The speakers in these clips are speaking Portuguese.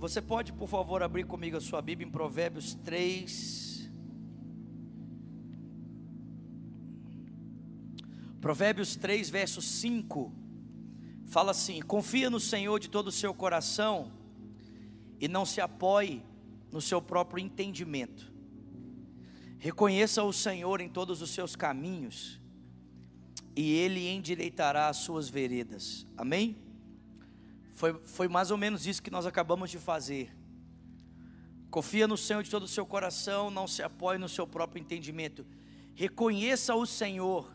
Você pode, por favor, abrir comigo a sua Bíblia em Provérbios 3. Provérbios 3, verso 5. Fala assim: Confia no Senhor de todo o seu coração e não se apoie no seu próprio entendimento. Reconheça o Senhor em todos os seus caminhos e Ele endireitará as suas veredas. Amém? Foi, foi mais ou menos isso que nós acabamos de fazer. Confia no Senhor de todo o seu coração, não se apoie no seu próprio entendimento. Reconheça o Senhor.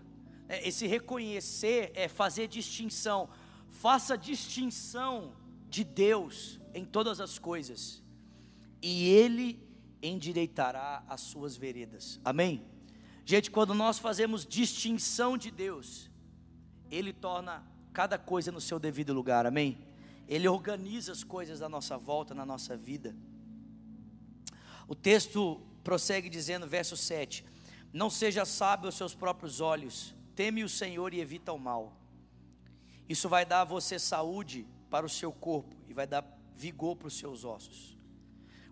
É, esse reconhecer é fazer distinção. Faça distinção de Deus em todas as coisas, e Ele endireitará as suas veredas. Amém? Gente, quando nós fazemos distinção de Deus, Ele torna cada coisa no seu devido lugar. Amém? Ele organiza as coisas da nossa volta, na nossa vida. O texto prossegue dizendo, verso 7: Não seja sábio aos seus próprios olhos, teme o Senhor e evita o mal. Isso vai dar a você saúde para o seu corpo e vai dar vigor para os seus ossos.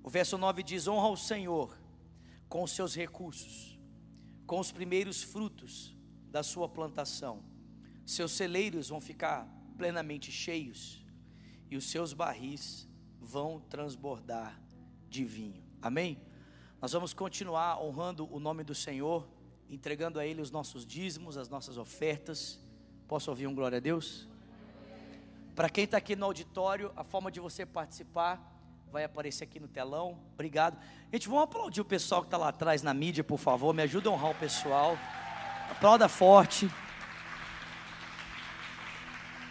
O verso 9 diz: Honra o Senhor com os seus recursos, com os primeiros frutos da sua plantação. Seus celeiros vão ficar plenamente cheios e os seus barris vão transbordar de vinho. Amém? Nós vamos continuar honrando o nome do Senhor, entregando a Ele os nossos dízimos, as nossas ofertas. Posso ouvir um glória a Deus? Para quem está aqui no auditório, a forma de você participar vai aparecer aqui no telão. Obrigado. Gente, vamos aplaudir o pessoal que está lá atrás na mídia, por favor. Me ajuda a honrar o pessoal. Aplauda forte.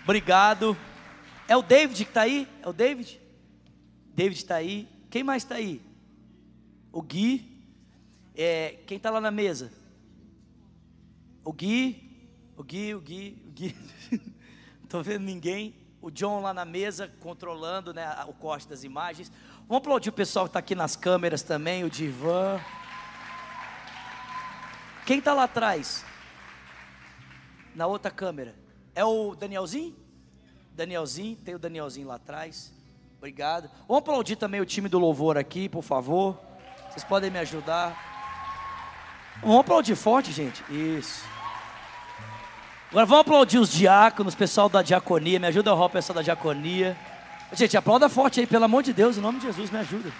Obrigado. É o David que está aí? É o David? David está aí. Quem mais está aí? O Gui. É, quem está lá na mesa? O Gui. O Gui, o Gui, o Gui. Não estou vendo ninguém. O John lá na mesa controlando né, o corte das imagens. Vamos aplaudir o pessoal que está aqui nas câmeras também, o Divan. Quem está lá atrás? Na outra câmera. É o Danielzinho? Danielzinho, tem o Danielzinho lá atrás. Obrigado. Vamos aplaudir também o time do louvor aqui, por favor. Vocês podem me ajudar. Vamos aplaudir forte, gente. Isso. Agora vamos aplaudir os diáconos, pessoal da diaconia. Me ajuda a o pessoal da diaconia. Gente, aplauda forte aí, pelo amor de Deus, em nome de Jesus, me ajuda.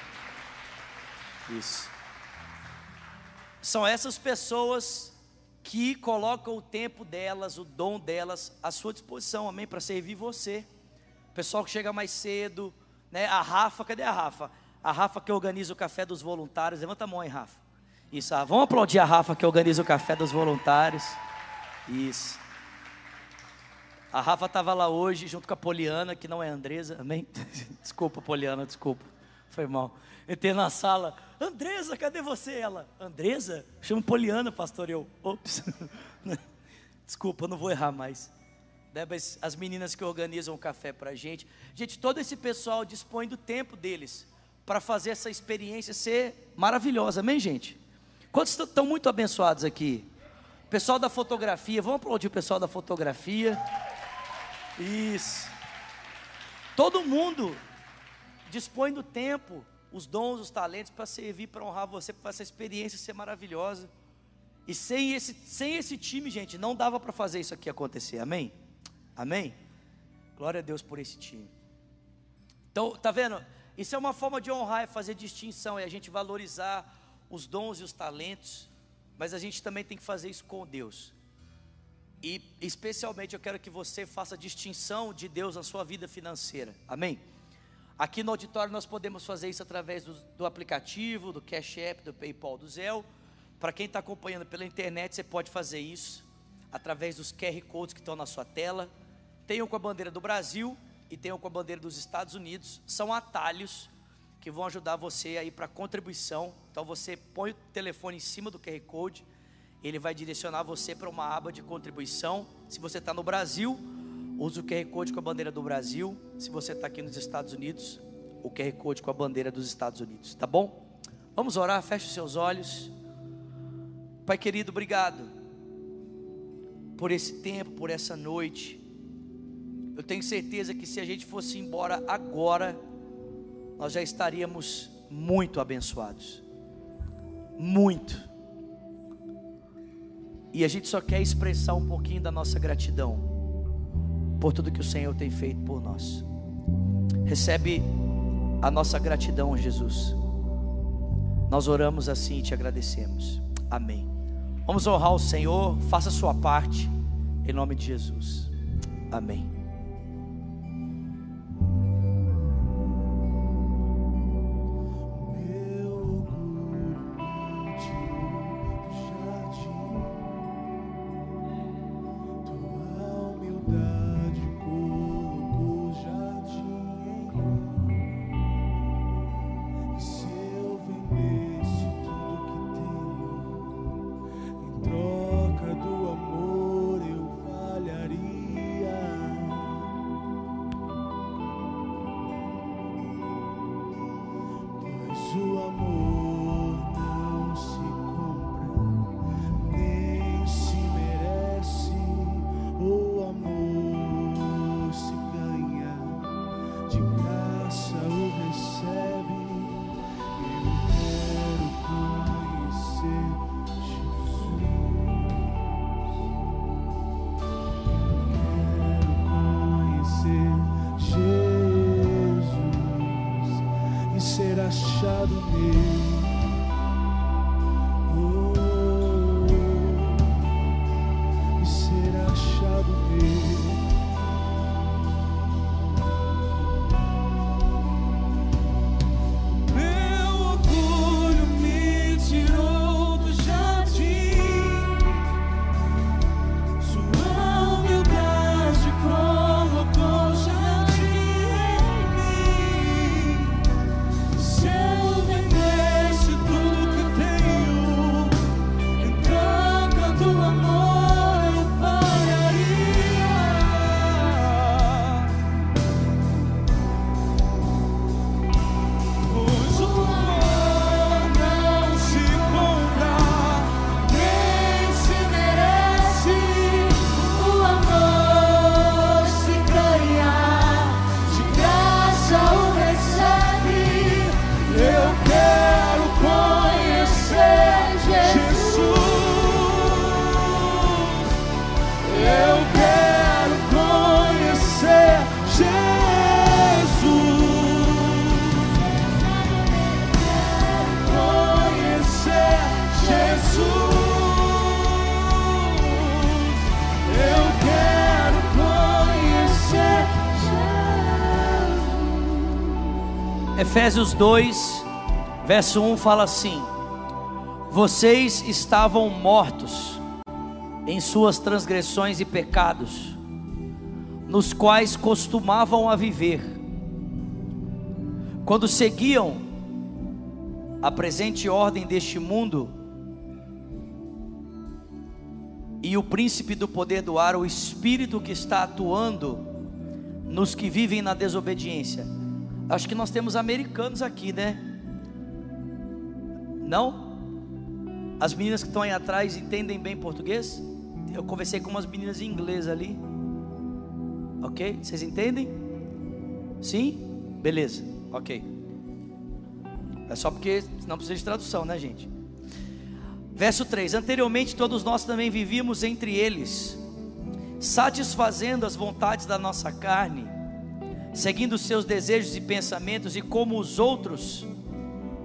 Isso. São essas pessoas que colocam o tempo delas, o dom delas à sua disposição, amém, para servir você. Pessoal que chega mais cedo, né? A Rafa, cadê a Rafa? A Rafa que organiza o café dos voluntários. Levanta a mão aí, Rafa. Isso, ah, vamos aplaudir a Rafa que organiza o café dos voluntários. Isso. A Rafa estava lá hoje junto com a Poliana, que não é Andresa, amém? desculpa, Poliana, desculpa. Foi mal. Entrei na sala, Andresa, cadê você? Ela, Andresa? Chamo Poliana, pastor. Eu, ops. Desculpa, não vou errar mais. Mas as meninas que organizam o café para a gente. Gente, todo esse pessoal dispõe do tempo deles para fazer essa experiência ser maravilhosa, amém, gente? Quantos estão muito abençoados aqui? Pessoal da fotografia, vamos aplaudir o pessoal da fotografia. Isso. Todo mundo dispõe do tempo os dons, os talentos para servir, para honrar você, para essa experiência ser maravilhosa. E sem esse, sem esse time, gente, não dava para fazer isso aqui acontecer. Amém? Amém? Glória a Deus por esse time. Então, tá vendo? Isso é uma forma de honrar, é fazer distinção, é a gente valorizar os dons e os talentos, mas a gente também tem que fazer isso com Deus. E especialmente eu quero que você faça distinção de Deus na sua vida financeira. Amém? Aqui no auditório nós podemos fazer isso através do, do aplicativo, do Cash App, do PayPal, do Zelle. Para quem está acompanhando pela internet, você pode fazer isso através dos QR Codes que estão na sua tela. Tem um com a bandeira do Brasil e tem um com a bandeira dos Estados Unidos. São atalhos que vão ajudar você aí para contribuição. Então você põe o telefone em cima do QR Code, ele vai direcionar você para uma aba de contribuição. Se você está no Brasil, Use o QR Code com a bandeira do Brasil. Se você está aqui nos Estados Unidos, o QR Code com a bandeira dos Estados Unidos. Tá bom? Vamos orar, feche os seus olhos. Pai querido, obrigado por esse tempo, por essa noite. Eu tenho certeza que se a gente fosse embora agora, nós já estaríamos muito abençoados. Muito. E a gente só quer expressar um pouquinho da nossa gratidão por tudo que o Senhor tem feito por nós. Recebe a nossa gratidão, Jesus. Nós oramos assim e te agradecemos. Amém. Vamos honrar o Senhor, faça a sua parte, em nome de Jesus. Amém. you. Efésios 2, verso 1 fala assim: Vocês estavam mortos em suas transgressões e pecados, nos quais costumavam a viver, quando seguiam a presente ordem deste mundo e o príncipe do poder do ar, o espírito que está atuando nos que vivem na desobediência Acho que nós temos americanos aqui, né? Não? As meninas que estão aí atrás entendem bem português? Eu conversei com umas meninas em inglês ali. Ok? Vocês entendem? Sim? Beleza. Ok. É só porque não precisa de tradução, né, gente? Verso 3: Anteriormente todos nós também vivíamos entre eles, satisfazendo as vontades da nossa carne seguindo seus desejos e pensamentos, e como os outros,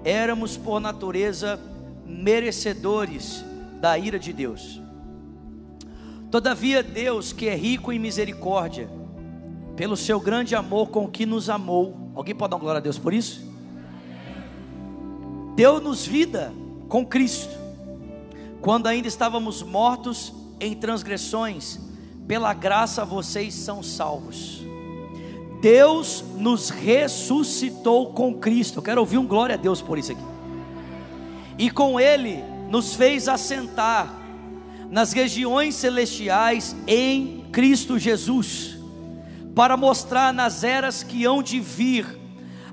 éramos por natureza merecedores da ira de Deus. Todavia, Deus, que é rico em misericórdia, pelo seu grande amor com que nos amou, alguém pode dar glória a Deus por isso? Deu-nos vida com Cristo, quando ainda estávamos mortos em transgressões, pela graça vocês são salvos. Deus nos ressuscitou com Cristo. Eu quero ouvir um glória a Deus por isso aqui. E com Ele nos fez assentar nas regiões celestiais em Cristo Jesus, para mostrar nas eras que hão de vir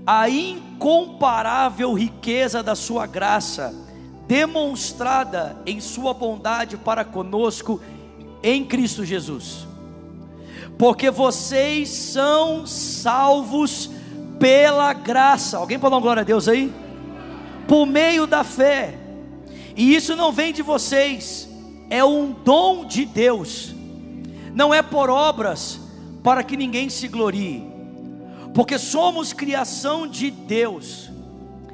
a incomparável riqueza da Sua graça, demonstrada em Sua bondade para conosco em Cristo Jesus porque vocês são salvos pela graça. Alguém pode dar glória a Deus aí? Por meio da fé. E isso não vem de vocês, é um dom de Deus. Não é por obras para que ninguém se glorie. Porque somos criação de Deus,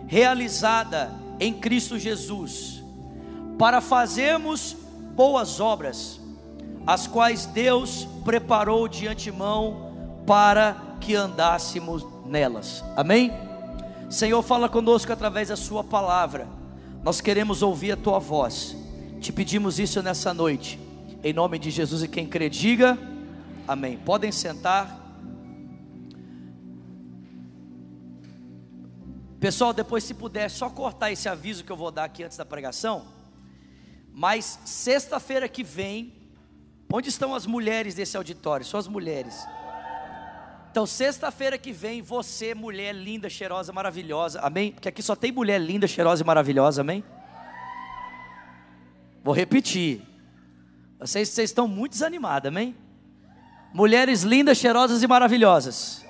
realizada em Cristo Jesus, para fazermos boas obras, as quais Deus preparou de antemão para que andássemos nelas. Amém? Senhor, fala conosco através da Sua palavra. Nós queremos ouvir a Tua voz. Te pedimos isso nessa noite. Em nome de Jesus e quem crê, diga amém. Podem sentar. Pessoal, depois, se puder, só cortar esse aviso que eu vou dar aqui antes da pregação. Mas sexta-feira que vem, onde estão as mulheres desse auditório? Só as mulheres. Então, sexta-feira que vem, você, mulher linda, cheirosa, maravilhosa, amém? Porque aqui só tem mulher linda, cheirosa e maravilhosa, amém? Vou repetir. Vocês, vocês estão muito desanimados, amém? Mulheres lindas, cheirosas e maravilhosas.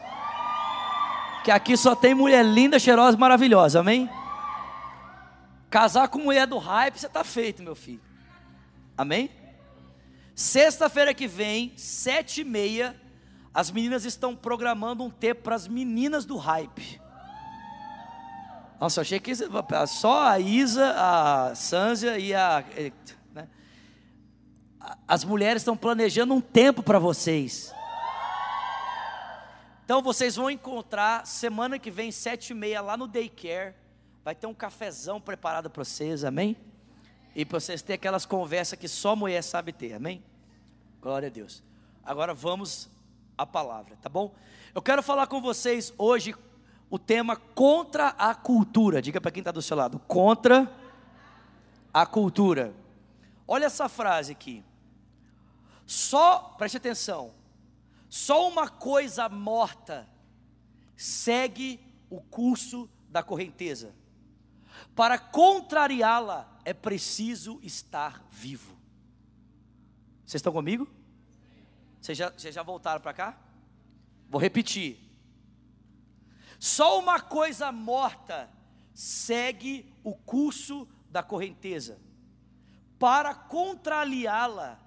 Que aqui só tem mulher linda, cheirosa e maravilhosa, amém? Casar com mulher do hype, você está feito, meu filho. Amém? Sexta-feira que vem, sete e meia, as meninas estão programando um tempo para as meninas do hype. Nossa, achei que só a Isa, a Sânzia e a. Né? As mulheres estão planejando um tempo para vocês. Então vocês vão encontrar semana que vem, sete e meia, lá no daycare. Vai ter um cafezão preparado para vocês, amém? E para vocês terem aquelas conversas que só mulher sabe ter, amém? Glória a Deus. Agora vamos a palavra, tá bom? Eu quero falar com vocês hoje o tema contra a cultura. Diga para quem está do seu lado: contra a cultura. Olha essa frase aqui. Só, preste atenção, só uma coisa morta segue o curso da correnteza. Para contrariá-la é preciso estar vivo. Vocês estão comigo? Vocês já, vocês já voltaram para cá? Vou repetir. Só uma coisa morta segue o curso da correnteza. Para contrariá-la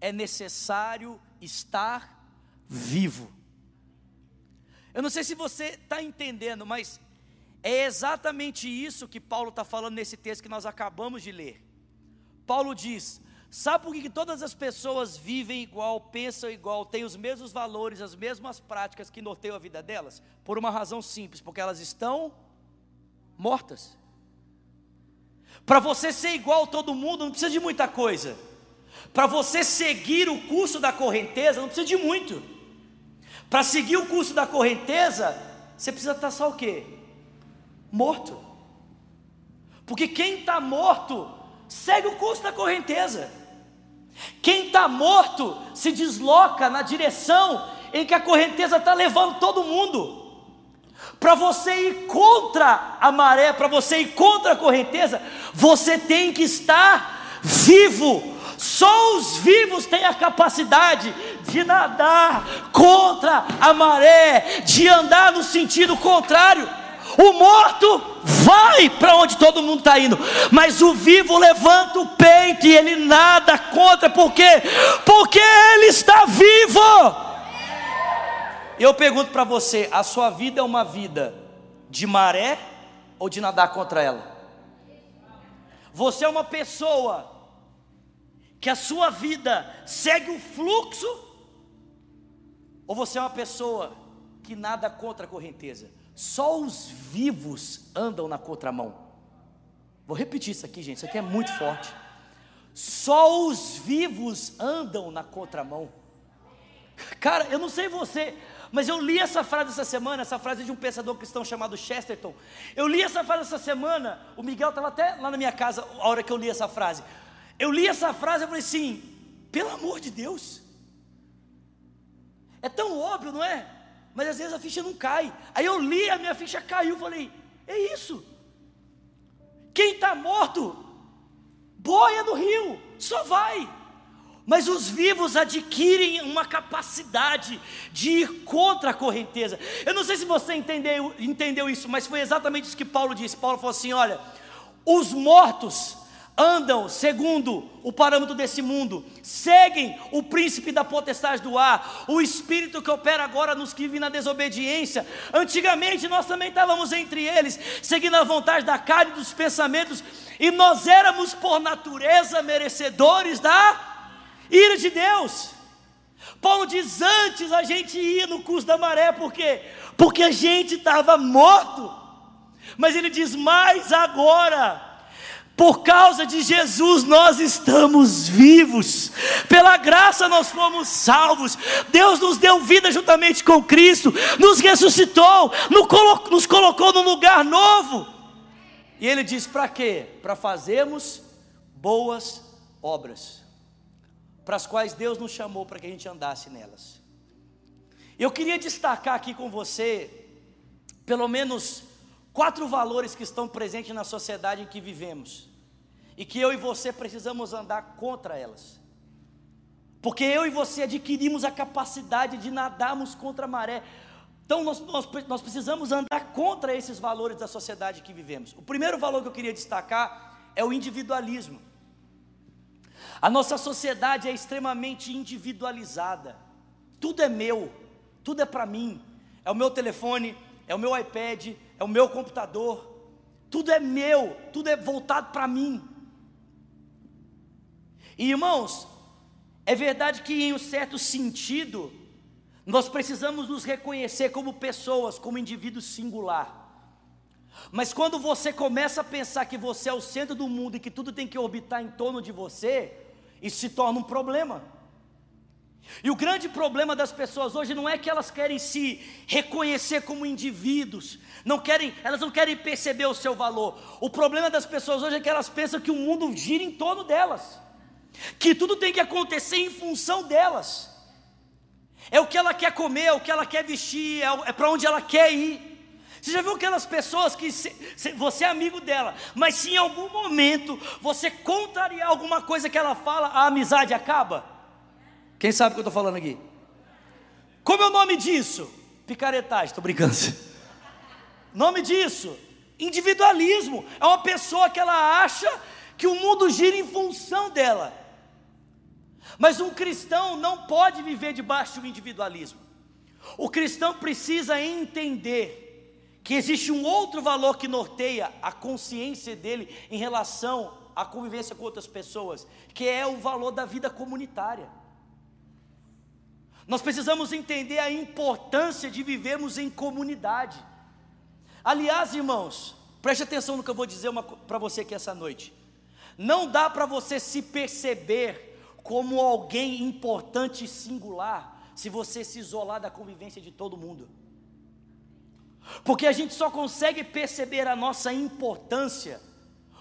é necessário estar vivo. Eu não sei se você está entendendo, mas é exatamente isso que Paulo está falando nesse texto que nós acabamos de ler. Paulo diz: Sabe por que todas as pessoas vivem igual, pensam igual, têm os mesmos valores, as mesmas práticas que norteiam a vida delas? Por uma razão simples, porque elas estão mortas. Para você ser igual a todo mundo, não precisa de muita coisa. Para você seguir o curso da correnteza, não precisa de muito. Para seguir o curso da correnteza, você precisa estar só o quê? Morto. Porque quem está morto, segue o curso da correnteza. Quem está morto se desloca na direção em que a correnteza está levando todo mundo. Para você ir contra a maré, para você ir contra a correnteza, você tem que estar vivo. Só os vivos têm a capacidade de nadar contra a maré, de andar no sentido contrário. O morto vai para onde todo mundo está indo, mas o vivo levanta o peito e ele nada contra, por quê? Porque ele está vivo. Eu pergunto para você: a sua vida é uma vida de maré ou de nadar contra ela? Você é uma pessoa que a sua vida segue o fluxo, ou você é uma pessoa que nada contra a correnteza? Só os vivos andam na contramão. Vou repetir isso aqui, gente. Isso aqui é muito forte. Só os vivos andam na contramão. Cara, eu não sei você, mas eu li essa frase essa semana, essa frase de um pensador cristão chamado Chesterton. Eu li essa frase essa semana, o Miguel estava até lá na minha casa a hora que eu li essa frase. Eu li essa frase e falei assim: pelo amor de Deus, é tão óbvio, não é? Mas às vezes a ficha não cai. Aí eu li, a minha ficha caiu, falei: é isso. Quem está morto, boia no rio, só vai. Mas os vivos adquirem uma capacidade de ir contra a correnteza. Eu não sei se você entendeu, entendeu isso, mas foi exatamente isso que Paulo disse. Paulo falou assim: olha, os mortos andam segundo o parâmetro desse mundo, seguem o príncipe da potestade do ar, o espírito que opera agora nos que vivem na desobediência. Antigamente nós também estávamos entre eles, seguindo a vontade da carne e dos pensamentos, e nós éramos por natureza merecedores da ira de Deus. Paulo diz: antes a gente ia no curso da maré, por quê? Porque a gente estava morto. Mas ele diz: mais agora por causa de Jesus nós estamos vivos, pela graça nós fomos salvos. Deus nos deu vida juntamente com Cristo, nos ressuscitou, nos colocou num lugar novo. E Ele diz: para quê? Para fazermos boas obras, para as quais Deus nos chamou para que a gente andasse nelas. Eu queria destacar aqui com você, pelo menos quatro valores que estão presentes na sociedade em que vivemos e que eu e você precisamos andar contra elas. Porque eu e você adquirimos a capacidade de nadarmos contra a maré. Então nós, nós, nós precisamos andar contra esses valores da sociedade que vivemos. O primeiro valor que eu queria destacar é o individualismo. A nossa sociedade é extremamente individualizada. Tudo é meu, tudo é para mim. É o meu telefone, é o meu iPad, é o meu computador, tudo é meu, tudo é voltado para mim. E irmãos, é verdade que em um certo sentido, nós precisamos nos reconhecer como pessoas, como indivíduo singular. Mas quando você começa a pensar que você é o centro do mundo e que tudo tem que orbitar em torno de você, isso se torna um problema. E o grande problema das pessoas hoje não é que elas querem se reconhecer como indivíduos, não querem, elas não querem perceber o seu valor. O problema das pessoas hoje é que elas pensam que o mundo gira em torno delas, que tudo tem que acontecer em função delas. É o que ela quer comer, é o que ela quer vestir, é, é para onde ela quer ir. Você já viu aquelas pessoas que se, se, você é amigo dela, mas se em algum momento você contrariar alguma coisa que ela fala, a amizade acaba? Quem sabe o que eu estou falando aqui? Como é o nome disso? Picaretagem, estou brincando. Nome disso? Individualismo. É uma pessoa que ela acha que o mundo gira em função dela. Mas um cristão não pode viver debaixo do individualismo. O cristão precisa entender que existe um outro valor que norteia a consciência dele em relação à convivência com outras pessoas, que é o valor da vida comunitária. Nós precisamos entender a importância de vivermos em comunidade. Aliás, irmãos, preste atenção no que eu vou dizer para você aqui essa noite. Não dá para você se perceber como alguém importante e singular se você se isolar da convivência de todo mundo. Porque a gente só consegue perceber a nossa importância,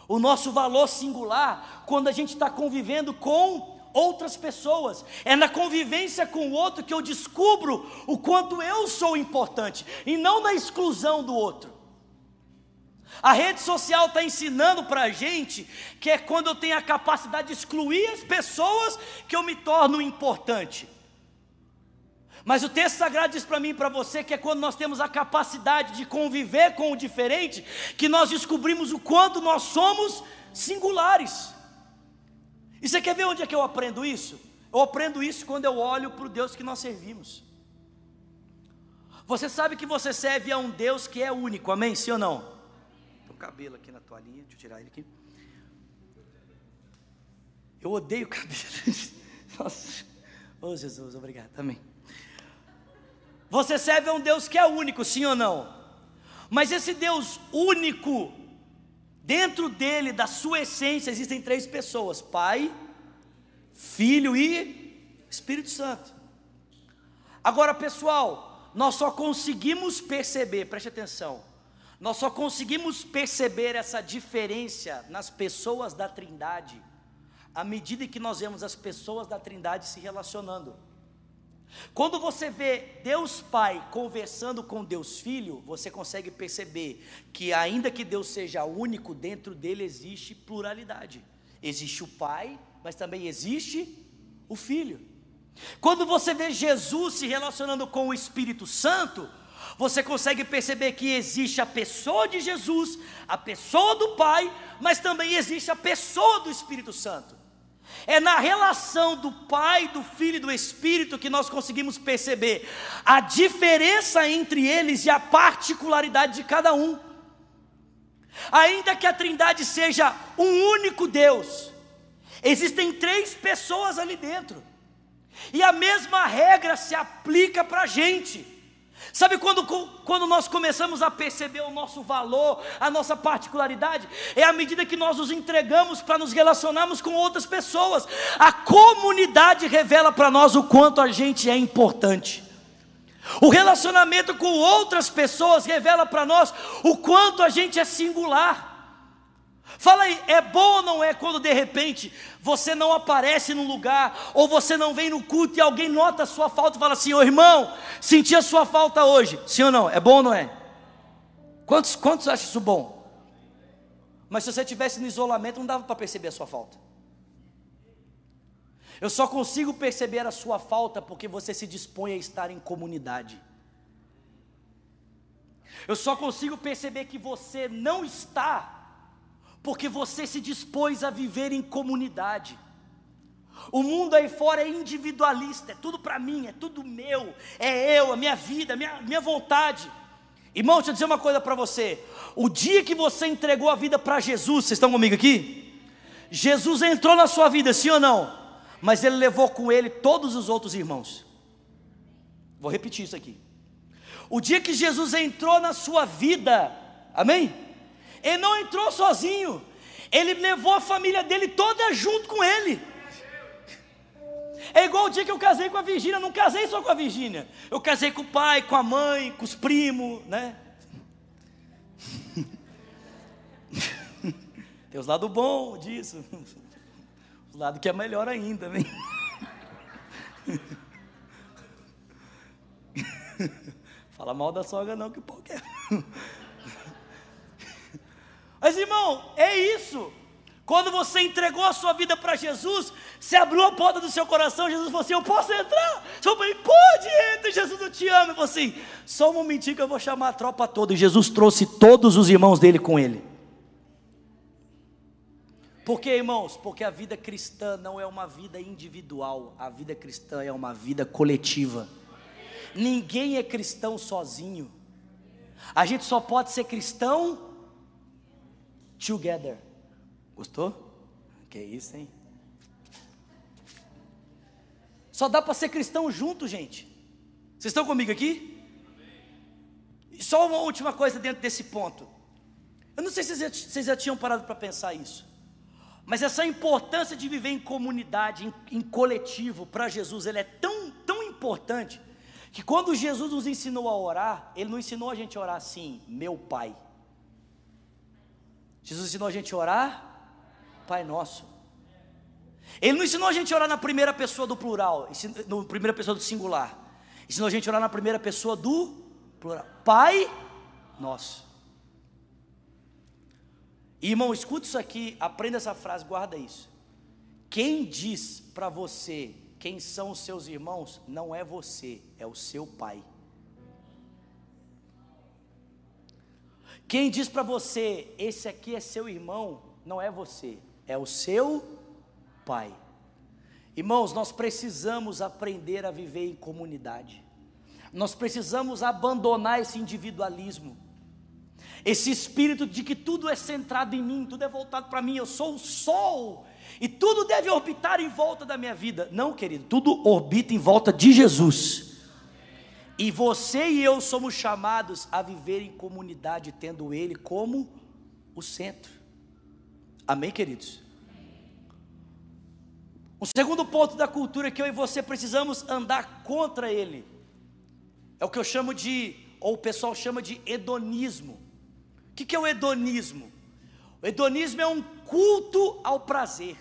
o nosso valor singular, quando a gente está convivendo com outras pessoas. É na convivência com o outro que eu descubro o quanto eu sou importante, e não na exclusão do outro. A rede social está ensinando para a gente que é quando eu tenho a capacidade de excluir as pessoas que eu me torno importante. Mas o texto sagrado diz para mim e para você que é quando nós temos a capacidade de conviver com o diferente, que nós descobrimos o quanto nós somos singulares. E você quer ver onde é que eu aprendo isso? Eu aprendo isso quando eu olho para o Deus que nós servimos. Você sabe que você serve a um Deus que é único, amém? Sim ou não? Tem um cabelo aqui na toalhinha, deixa eu tirar ele aqui. Eu odeio cabelo. Nossa. Oh Jesus, obrigado, amém. Você serve a um Deus que é único, sim ou não? Mas esse Deus único, Dentro dele, da sua essência, existem três pessoas: Pai, Filho e Espírito Santo. Agora, pessoal, nós só conseguimos perceber, preste atenção, nós só conseguimos perceber essa diferença nas pessoas da Trindade à medida que nós vemos as pessoas da Trindade se relacionando. Quando você vê Deus Pai conversando com Deus Filho, você consegue perceber que, ainda que Deus seja único, dentro dele existe pluralidade. Existe o Pai, mas também existe o Filho. Quando você vê Jesus se relacionando com o Espírito Santo, você consegue perceber que existe a pessoa de Jesus, a pessoa do Pai, mas também existe a pessoa do Espírito Santo. É na relação do Pai, do Filho e do Espírito que nós conseguimos perceber a diferença entre eles e a particularidade de cada um. Ainda que a Trindade seja um único Deus, existem três pessoas ali dentro, e a mesma regra se aplica para a gente. Sabe quando, quando nós começamos a perceber o nosso valor, a nossa particularidade? É à medida que nós nos entregamos para nos relacionarmos com outras pessoas. A comunidade revela para nós o quanto a gente é importante. O relacionamento com outras pessoas revela para nós o quanto a gente é singular. Fala aí, é bom ou não é quando de repente você não aparece num lugar, ou você não vem no culto e alguém nota a sua falta e fala assim: Ô irmão, senti a sua falta hoje. Sim ou não? É bom ou não é? Quantos, quantos acham isso bom? Mas se você estivesse no isolamento, não dava para perceber a sua falta. Eu só consigo perceber a sua falta porque você se dispõe a estar em comunidade. Eu só consigo perceber que você não está porque você se dispôs a viver em comunidade. O mundo aí fora é individualista, é tudo para mim, é tudo meu, é eu, a minha vida, a minha, minha vontade. Irmão, deixa eu dizer uma coisa para você: o dia que você entregou a vida para Jesus, vocês estão comigo aqui? Jesus entrou na sua vida, sim ou não? Mas ele levou com ele todos os outros irmãos. Vou repetir isso aqui. O dia que Jesus entrou na sua vida, amém? Ele não entrou sozinho, ele levou a família dele toda junto com ele. É igual o dia que eu casei com a Virgínia, não casei só com a Virgínia. Eu casei com o pai, com a mãe, com os primos, né? Tem os lados bons disso. Os lados que é melhor ainda, né? Fala mal da sogra não, que o pau quer. Mas irmão, é isso. Quando você entregou a sua vida para Jesus, você abriu a porta do seu coração, Jesus falou assim: Eu posso entrar? Você falou, pode, Jesus, eu te amo. Ele falou assim: Só um momentinho que eu vou chamar a tropa toda. E Jesus trouxe todos os irmãos dele com ele. Por que, irmãos? Porque a vida cristã não é uma vida individual, a vida cristã é uma vida coletiva. Ninguém é cristão sozinho. A gente só pode ser cristão together. Gostou? Que isso, hein? Só dá para ser cristão junto, gente. Vocês estão comigo aqui? E só uma última coisa dentro desse ponto. Eu não sei se vocês já, tinham parado para pensar isso. Mas essa importância de viver em comunidade, em, em coletivo, para Jesus, ele é tão, tão importante, que quando Jesus nos ensinou a orar, ele não ensinou a gente a orar assim, meu Pai. Jesus ensinou a gente a orar, Pai Nosso. Ele não ensinou a gente a orar na primeira pessoa do plural, na primeira pessoa do singular. Ensinou a gente a orar na primeira pessoa do plural. Pai Nosso. Irmão, escuta isso aqui, aprenda essa frase, guarda isso. Quem diz para você quem são os seus irmãos, não é você, é o seu pai. Quem diz para você, esse aqui é seu irmão, não é você, é o seu pai. Irmãos, nós precisamos aprender a viver em comunidade. Nós precisamos abandonar esse individualismo. Esse espírito de que tudo é centrado em mim, tudo é voltado para mim, eu sou o sol e tudo deve orbitar em volta da minha vida. Não, querido, tudo orbita em volta de Jesus. E você e eu somos chamados a viver em comunidade, tendo Ele como o centro. Amém, queridos? O segundo ponto da cultura que eu e você precisamos andar contra ele é o que eu chamo de, ou o pessoal chama de hedonismo. O que, que é o hedonismo? O hedonismo é um culto ao prazer.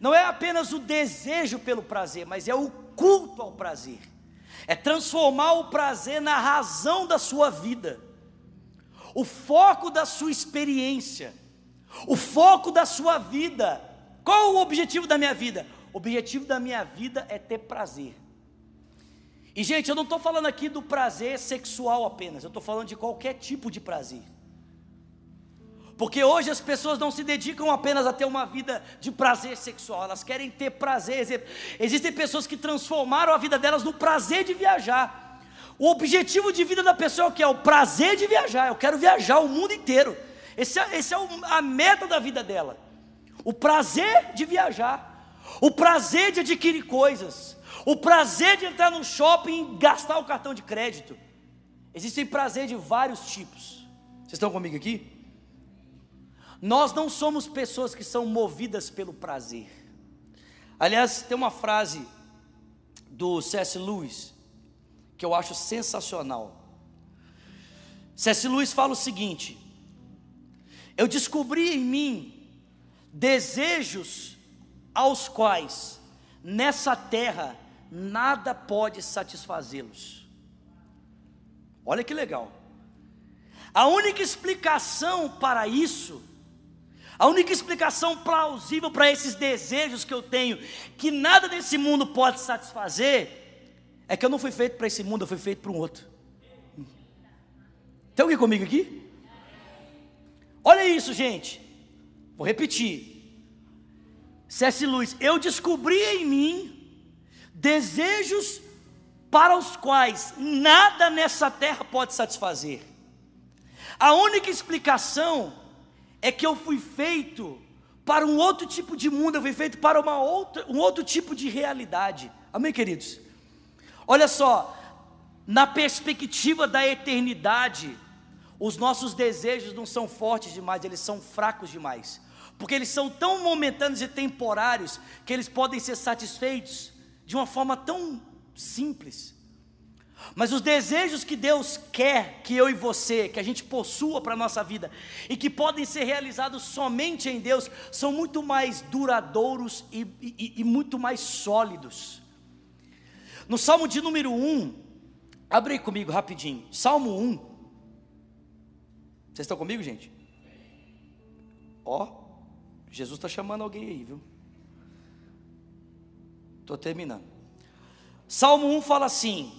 Não é apenas o desejo pelo prazer, mas é o culto ao prazer é transformar o prazer na razão da sua vida, o foco da sua experiência, o foco da sua vida. Qual o objetivo da minha vida? O objetivo da minha vida é ter prazer. E gente, eu não estou falando aqui do prazer sexual apenas, eu estou falando de qualquer tipo de prazer. Porque hoje as pessoas não se dedicam apenas a ter uma vida de prazer sexual, elas querem ter prazer. Existem pessoas que transformaram a vida delas no prazer de viajar. O objetivo de vida da pessoa é o que? É o prazer de viajar. Eu quero viajar o mundo inteiro. Esse é, esse é o, a meta da vida dela. O prazer de viajar. O prazer de adquirir coisas. O prazer de entrar no shopping e gastar o cartão de crédito. Existem prazer de vários tipos. Vocês estão comigo aqui? Nós não somos pessoas que são movidas pelo prazer. Aliás, tem uma frase do C.S. Lewis que eu acho sensacional. C.S. Lewis fala o seguinte: Eu descobri em mim desejos aos quais nessa terra nada pode satisfazê-los. Olha que legal. A única explicação para isso a única explicação plausível para esses desejos que eu tenho, que nada desse mundo pode satisfazer, é que eu não fui feito para esse mundo, eu fui feito para um outro. Tem alguém comigo aqui? Olha isso, gente. Vou repetir. C.S. Lewis, eu descobri em mim desejos para os quais nada nessa terra pode satisfazer. A única explicação é que eu fui feito para um outro tipo de mundo, eu fui feito para uma outra, um outro tipo de realidade. Amém, queridos? Olha só, na perspectiva da eternidade, os nossos desejos não são fortes demais, eles são fracos demais. Porque eles são tão momentâneos e temporários que eles podem ser satisfeitos de uma forma tão simples. Mas os desejos que Deus quer que eu e você, que a gente possua para a nossa vida, e que podem ser realizados somente em Deus, são muito mais duradouros e, e, e muito mais sólidos. No Salmo de número 1, abre comigo rapidinho, Salmo 1. Vocês estão comigo, gente? Ó, Jesus está chamando alguém aí, viu? Estou terminando. Salmo 1 fala assim: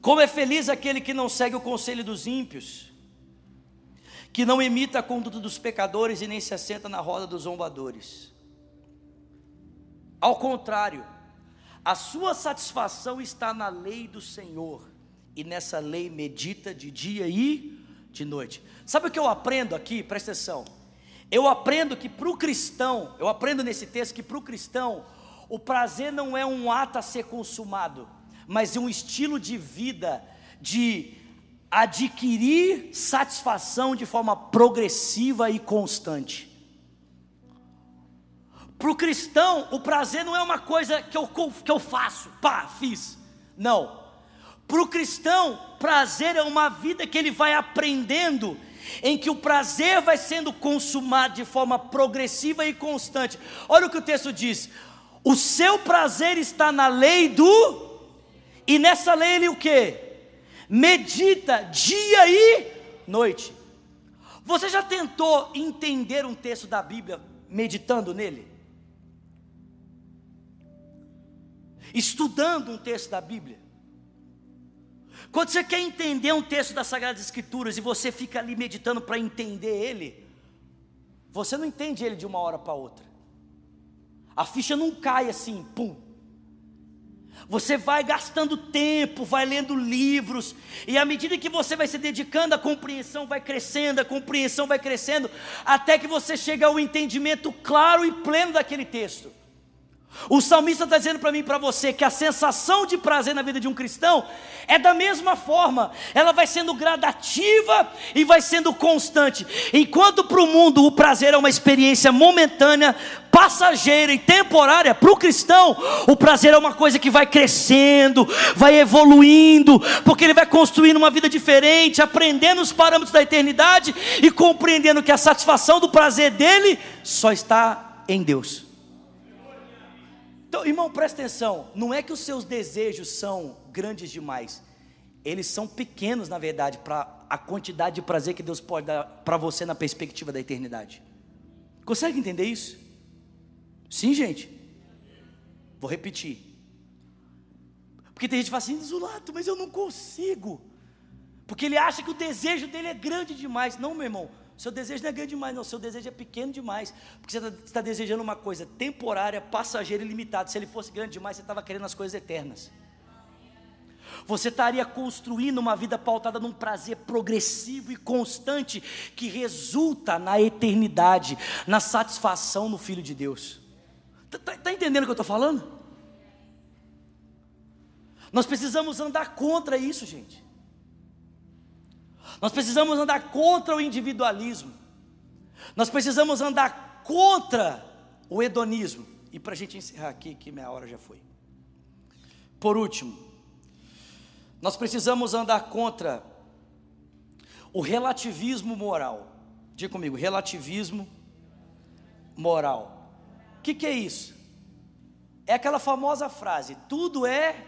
como é feliz aquele que não segue o conselho dos ímpios, que não imita a conduta dos pecadores e nem se assenta na roda dos zombadores. Ao contrário, a sua satisfação está na lei do Senhor, e nessa lei medita de dia e de noite. Sabe o que eu aprendo aqui? Presta atenção. Eu aprendo que para o cristão, eu aprendo nesse texto que para o cristão, o prazer não é um ato a ser consumado mas um estilo de vida de adquirir satisfação de forma progressiva e constante. Para o cristão, o prazer não é uma coisa que eu, que eu faço, pá, fiz. Não. Para o cristão, prazer é uma vida que ele vai aprendendo, em que o prazer vai sendo consumado de forma progressiva e constante. Olha o que o texto diz: o seu prazer está na lei do e nessa lei ele o que? Medita dia e noite. Você já tentou entender um texto da Bíblia meditando nele? Estudando um texto da Bíblia? Quando você quer entender um texto das Sagradas Escrituras e você fica ali meditando para entender ele, você não entende ele de uma hora para outra. A ficha não cai assim, pum. Você vai gastando tempo, vai lendo livros, e à medida que você vai se dedicando, a compreensão vai crescendo, a compreensão vai crescendo, até que você chega ao entendimento claro e pleno daquele texto. O salmista está dizendo para mim e para você que a sensação de prazer na vida de um cristão é da mesma forma, ela vai sendo gradativa e vai sendo constante. Enquanto para o mundo o prazer é uma experiência momentânea, passageira e temporária, para o cristão o prazer é uma coisa que vai crescendo, vai evoluindo, porque ele vai construindo uma vida diferente, aprendendo os parâmetros da eternidade e compreendendo que a satisfação do prazer dele só está em Deus. Então, irmão, presta atenção. Não é que os seus desejos são grandes demais. Eles são pequenos, na verdade, para a quantidade de prazer que Deus pode dar para você na perspectiva da eternidade. Consegue entender isso? Sim, gente. Vou repetir. Porque tem gente que fala assim, Zulato, mas eu não consigo. Porque ele acha que o desejo dele é grande demais. Não, meu irmão, seu desejo não é grande demais, não. Seu desejo é pequeno demais. Porque você está tá desejando uma coisa temporária, passageira e limitada. Se ele fosse grande demais, você estava querendo as coisas eternas. Você estaria construindo uma vida pautada num prazer progressivo e constante que resulta na eternidade, na satisfação no Filho de Deus. Está tá entendendo o que eu estou falando? Nós precisamos andar contra isso, gente. Nós precisamos andar contra o individualismo. Nós precisamos andar contra o hedonismo. E para a gente encerrar aqui, que minha hora já foi. Por último, nós precisamos andar contra o relativismo moral. Diga comigo, relativismo moral. O que, que é isso? É aquela famosa frase: tudo é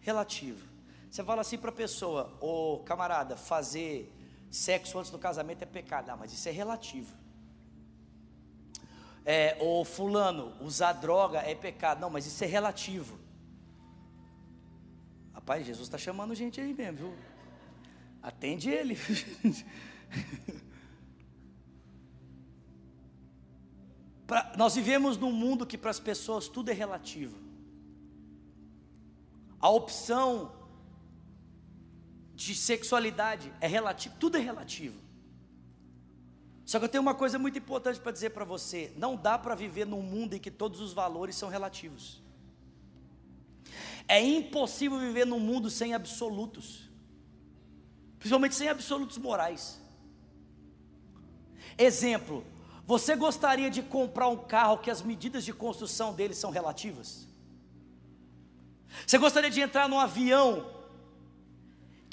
relativo. Você fala assim para a pessoa, ô camarada, fazer sexo antes do casamento é pecado. Ah, mas isso é relativo. É, ô fulano, usar droga é pecado. Não, mas isso é relativo. Rapaz, Jesus está chamando gente aí mesmo, viu? Atende ele. pra, nós vivemos num mundo que para as pessoas tudo é relativo. A opção de sexualidade é relativo, tudo é relativo. Só que eu tenho uma coisa muito importante para dizer para você: não dá para viver num mundo em que todos os valores são relativos. É impossível viver num mundo sem absolutos, principalmente sem absolutos morais. Exemplo: você gostaria de comprar um carro que as medidas de construção dele são relativas? Você gostaria de entrar num avião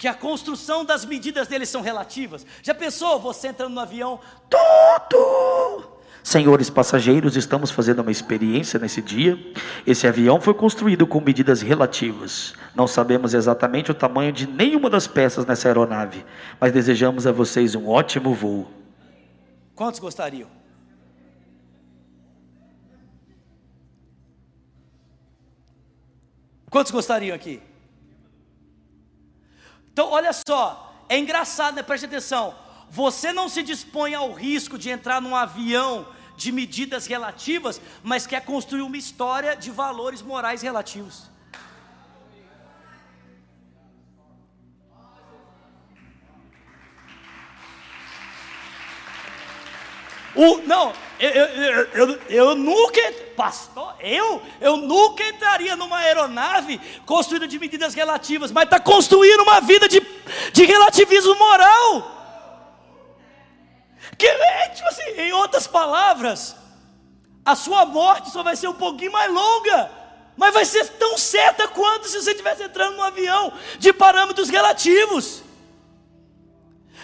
que a construção das medidas dele são relativas? Já pensou você entrando no avião, tudo Senhores passageiros, estamos fazendo uma experiência nesse dia. Esse avião foi construído com medidas relativas. Não sabemos exatamente o tamanho de nenhuma das peças nessa aeronave, mas desejamos a vocês um ótimo voo. Quantos gostariam? Quantos gostariam aqui? Então, olha só, é engraçado, né? preste atenção. Você não se dispõe ao risco de entrar num avião de medidas relativas, mas quer construir uma história de valores morais relativos. O, não, eu, eu, eu, eu, nunca, pastor, eu, eu nunca entraria numa aeronave construída de medidas relativas, mas está construindo uma vida de, de relativismo moral. Que é, tipo assim, em outras palavras, a sua morte só vai ser um pouquinho mais longa, mas vai ser tão certa quanto se você estivesse entrando num avião de parâmetros relativos.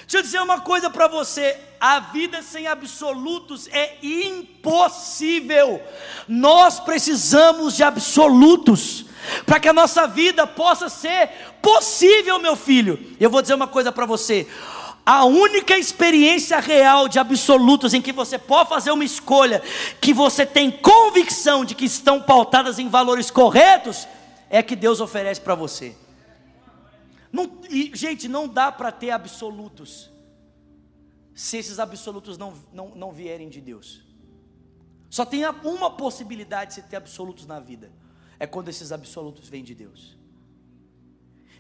Deixa eu dizer uma coisa para você: a vida sem absolutos é impossível. Nós precisamos de absolutos para que a nossa vida possa ser possível, meu filho. Eu vou dizer uma coisa para você: a única experiência real de absolutos em que você pode fazer uma escolha que você tem convicção de que estão pautadas em valores corretos é que Deus oferece para você. Não, e, gente, não dá para ter absolutos se esses absolutos não, não, não vierem de Deus. Só tem uma possibilidade de você ter absolutos na vida: é quando esses absolutos vêm de Deus.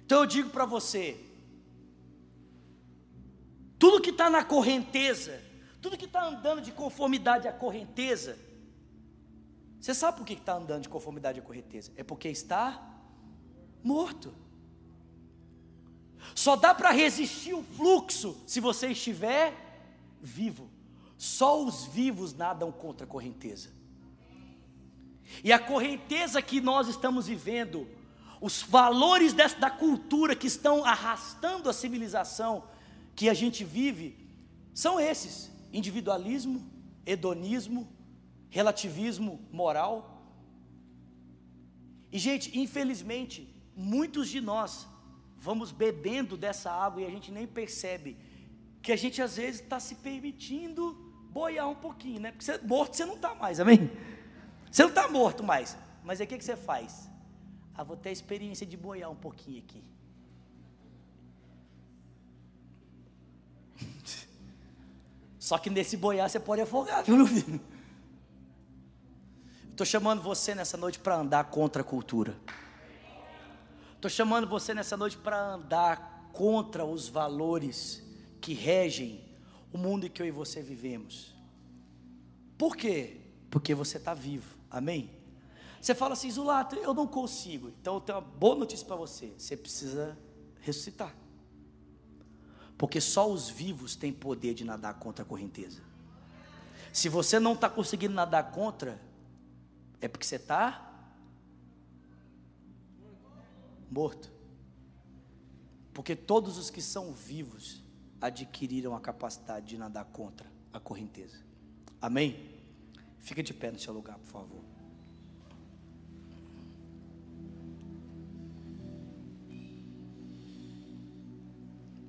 Então eu digo para você, tudo que está na correnteza, tudo que está andando de conformidade à correnteza, você sabe por que está andando de conformidade à correnteza? É porque está morto. Só dá para resistir o fluxo se você estiver vivo. Só os vivos nadam contra a correnteza. E a correnteza que nós estamos vivendo, os valores dessa, da cultura que estão arrastando a civilização, que a gente vive são esses: individualismo, hedonismo, relativismo moral. E, gente, infelizmente, muitos de nós vamos bebendo dessa água e a gente nem percebe que a gente às vezes está se permitindo boiar um pouquinho, né? Porque você, morto você não está mais, amém? Você não está morto mais, Mas aí o que, que você faz? Ah, vou ter a experiência de boiar um pouquinho aqui. Só que nesse boiar você pode afogar, viu, meu filho? Estou chamando você nessa noite para andar contra a cultura. Estou chamando você nessa noite para andar contra os valores que regem o mundo em que eu e você vivemos. Por quê? Porque você está vivo. Amém? Você fala assim, Zulato, eu não consigo. Então eu tenho uma boa notícia para você. Você precisa ressuscitar. Porque só os vivos têm poder de nadar contra a correnteza. Se você não está conseguindo nadar contra, é porque você está morto. Porque todos os que são vivos adquiriram a capacidade de nadar contra a correnteza. Amém? Fica de pé no seu lugar, por favor.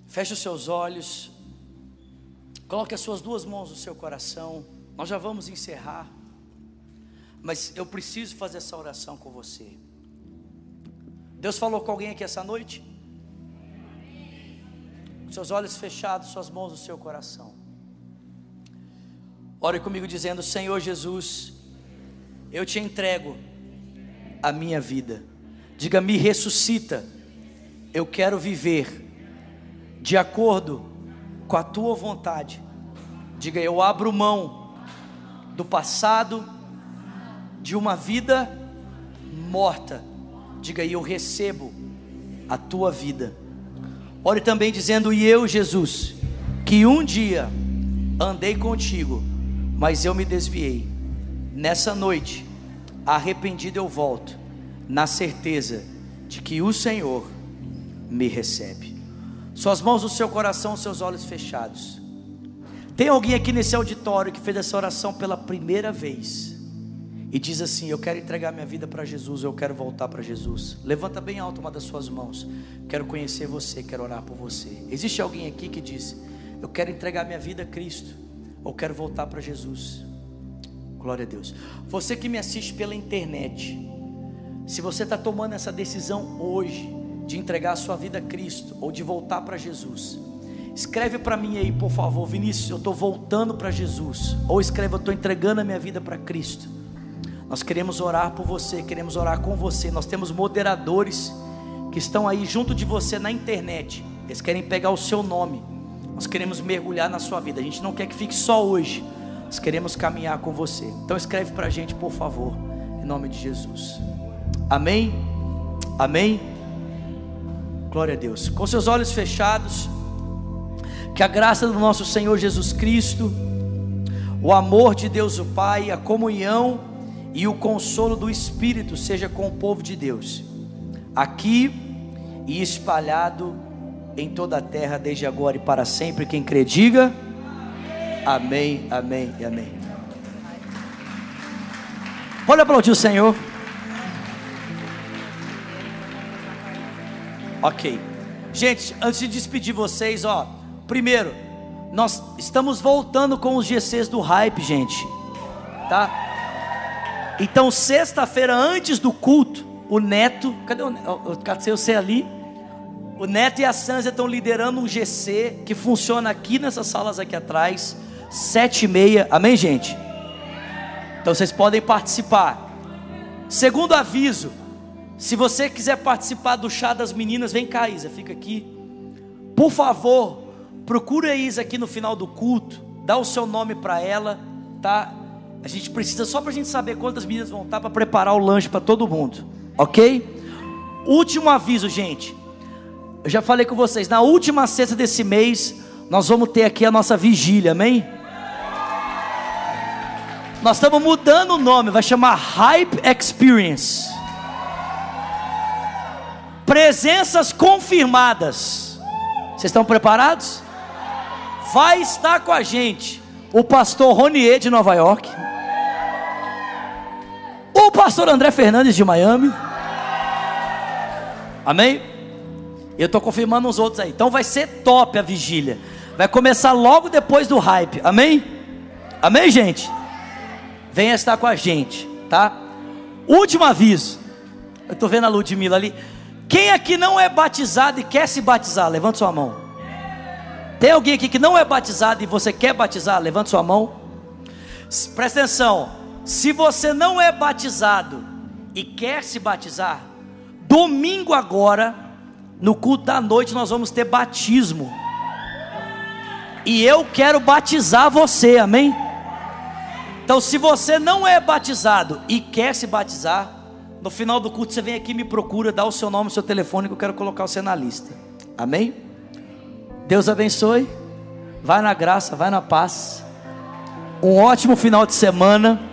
Feche os seus olhos. Coloque as suas duas mãos no seu coração. Nós já vamos encerrar. Mas eu preciso fazer essa oração com você. Deus falou com alguém aqui essa noite? Seus olhos fechados, suas mãos no seu coração. Ore comigo dizendo: Senhor Jesus, eu te entrego a minha vida. Diga: me ressuscita. Eu quero viver de acordo com a tua vontade. Diga: eu abro mão do passado, de uma vida morta. Diga: eu recebo a tua vida. Ore também dizendo: e eu, Jesus, que um dia andei contigo mas eu me desviei. Nessa noite, arrependido eu volto, na certeza de que o Senhor me recebe. Suas mãos no seu coração, seus olhos fechados. Tem alguém aqui nesse auditório que fez essa oração pela primeira vez e diz assim: Eu quero entregar minha vida para Jesus, eu quero voltar para Jesus. Levanta bem alto uma das suas mãos. Quero conhecer você, quero orar por você. Existe alguém aqui que diz: Eu quero entregar minha vida a Cristo ou quero voltar para Jesus. Glória a Deus. Você que me assiste pela internet, se você está tomando essa decisão hoje de entregar a sua vida a Cristo ou de voltar para Jesus, escreve para mim aí, por favor, Vinícius, eu estou voltando para Jesus, ou escreve, eu estou entregando a minha vida para Cristo. Nós queremos orar por você, queremos orar com você. Nós temos moderadores que estão aí junto de você na internet. Eles querem pegar o seu nome nós queremos mergulhar na sua vida. A gente não quer que fique só hoje. Nós queremos caminhar com você. Então escreve para a gente, por favor, em nome de Jesus. Amém? Amém? Glória a Deus. Com seus olhos fechados, que a graça do nosso Senhor Jesus Cristo, o amor de Deus o Pai, a comunhão e o consolo do Espírito seja com o povo de Deus, aqui e espalhado em toda a terra, desde agora e para sempre. Quem crê, diga amém, amém e amém. Pode aplaudir o Senhor. Ok. Gente, antes de despedir vocês, ó. Primeiro, nós estamos voltando com os GCs do hype, gente. Tá? Então, sexta-feira, antes do culto, o Neto. Cadê o Neto? Cadê você ali? O Neto e a Sanza estão liderando um GC que funciona aqui nessas salas aqui atrás, sete e meia. Amém, gente? Então vocês podem participar. Segundo aviso, se você quiser participar do chá das meninas, vem cá, Isa, fica aqui. Por favor, procura a Isa aqui no final do culto, dá o seu nome para ela, tá? A gente precisa só para a gente saber quantas meninas vão estar para preparar o lanche para todo mundo, ok? Último aviso, gente. Eu já falei com vocês, na última sexta desse mês, nós vamos ter aqui a nossa vigília, amém? Nós estamos mudando o nome, vai chamar Hype Experience. Presenças confirmadas. Vocês estão preparados? Vai estar com a gente o pastor Ronier de Nova York, pastor André Fernandes de Miami. Amém? Eu estou confirmando os outros aí. Então vai ser top a vigília. Vai começar logo depois do hype. Amém? Amém, gente? Venha estar com a gente, tá? Último aviso. Eu estou vendo a Ludmilla ali. Quem aqui não é batizado e quer se batizar? Levanta sua mão. Tem alguém aqui que não é batizado e você quer batizar? Levanta sua mão. Presta atenção. Se você não é batizado e quer se batizar, domingo agora, no culto da noite, nós vamos ter batismo. E eu quero batizar você, amém? Então, se você não é batizado e quer se batizar, no final do culto você vem aqui, me procura, dá o seu nome, o seu telefone, que eu quero colocar você na lista. Amém? Deus abençoe. Vai na graça, vai na paz. Um ótimo final de semana.